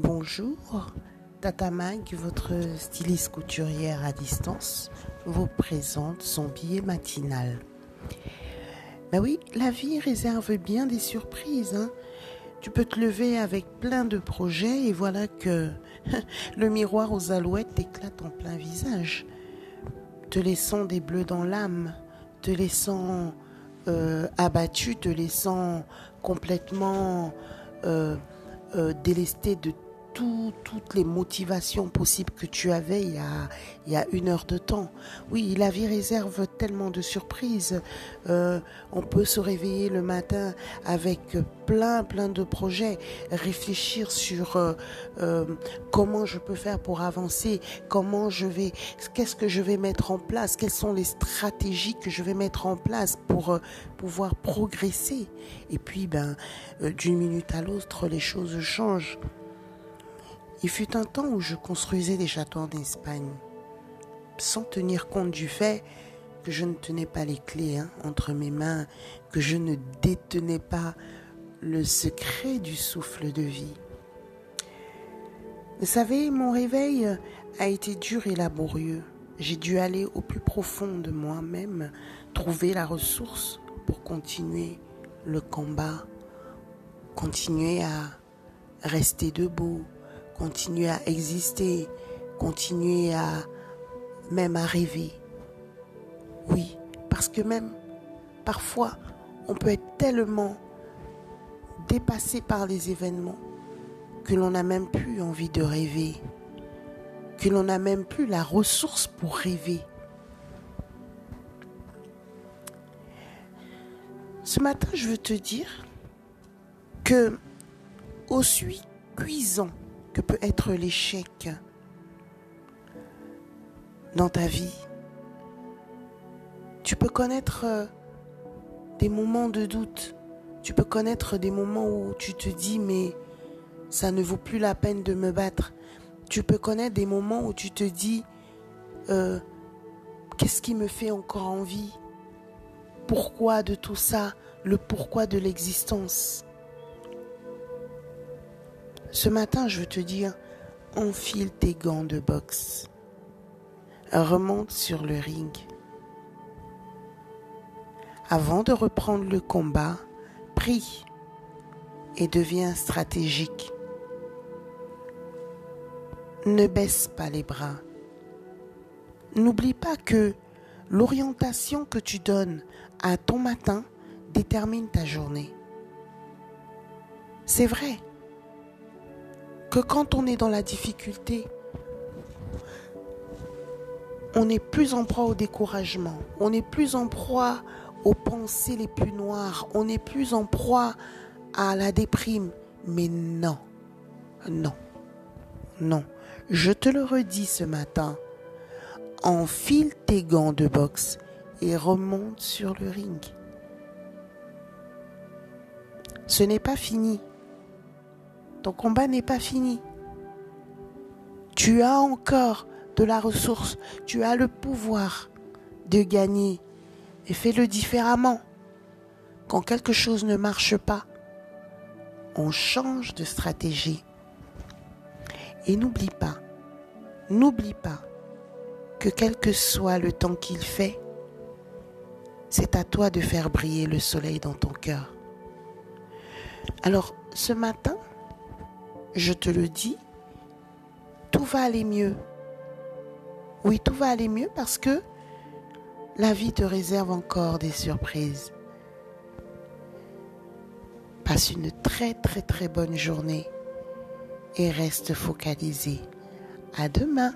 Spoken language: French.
Bonjour, Tata Mag, votre styliste couturière à distance, vous présente son billet matinal. Ben oui, la vie réserve bien des surprises. Hein. Tu peux te lever avec plein de projets et voilà que le miroir aux alouettes t'éclate en plein visage, te laissant des bleus dans l'âme, te laissant euh, abattu, te laissant complètement euh, euh, délesté de toutes les motivations possibles que tu avais il y, a, il y a une heure de temps. Oui, la vie réserve tellement de surprises. Euh, on peut se réveiller le matin avec plein, plein de projets, réfléchir sur euh, euh, comment je peux faire pour avancer, comment je vais, qu'est-ce que je vais mettre en place, quelles sont les stratégies que je vais mettre en place pour pouvoir progresser. Et puis, ben, d'une minute à l'autre, les choses changent. Il fut un temps où je construisais des châteaux en Espagne, sans tenir compte du fait que je ne tenais pas les clés hein, entre mes mains, que je ne détenais pas le secret du souffle de vie. Vous savez, mon réveil a été dur et laborieux. J'ai dû aller au plus profond de moi-même, trouver la ressource pour continuer le combat, continuer à rester debout, continuer à exister, continuer à même à rêver. Oui, parce que même parfois, on peut être tellement dépassé par les événements que l'on n'a même plus envie de rêver, que l'on n'a même plus la ressource pour rêver. Ce matin, je veux te dire que aussi cuisant peut être l'échec dans ta vie. Tu peux connaître euh, des moments de doute. Tu peux connaître des moments où tu te dis mais ça ne vaut plus la peine de me battre. Tu peux connaître des moments où tu te dis euh, qu'est-ce qui me fait encore envie? Pourquoi de tout ça? Le pourquoi de l'existence ce matin, je veux te dire, enfile tes gants de boxe. Remonte sur le ring. Avant de reprendre le combat, prie et deviens stratégique. Ne baisse pas les bras. N'oublie pas que l'orientation que tu donnes à ton matin détermine ta journée. C'est vrai que quand on est dans la difficulté, on est plus en proie au découragement, on est plus en proie aux pensées les plus noires, on est plus en proie à la déprime. Mais non, non, non. Je te le redis ce matin. Enfile tes gants de boxe et remonte sur le ring. Ce n'est pas fini. Ton combat n'est pas fini. Tu as encore de la ressource, tu as le pouvoir de gagner et fais-le différemment. Quand quelque chose ne marche pas, on change de stratégie. Et n'oublie pas, n'oublie pas que quel que soit le temps qu'il fait, c'est à toi de faire briller le soleil dans ton cœur. Alors, ce matin, je te le dis, tout va aller mieux. Oui, tout va aller mieux parce que la vie te réserve encore des surprises. Passe une très très très bonne journée et reste focalisé. À demain.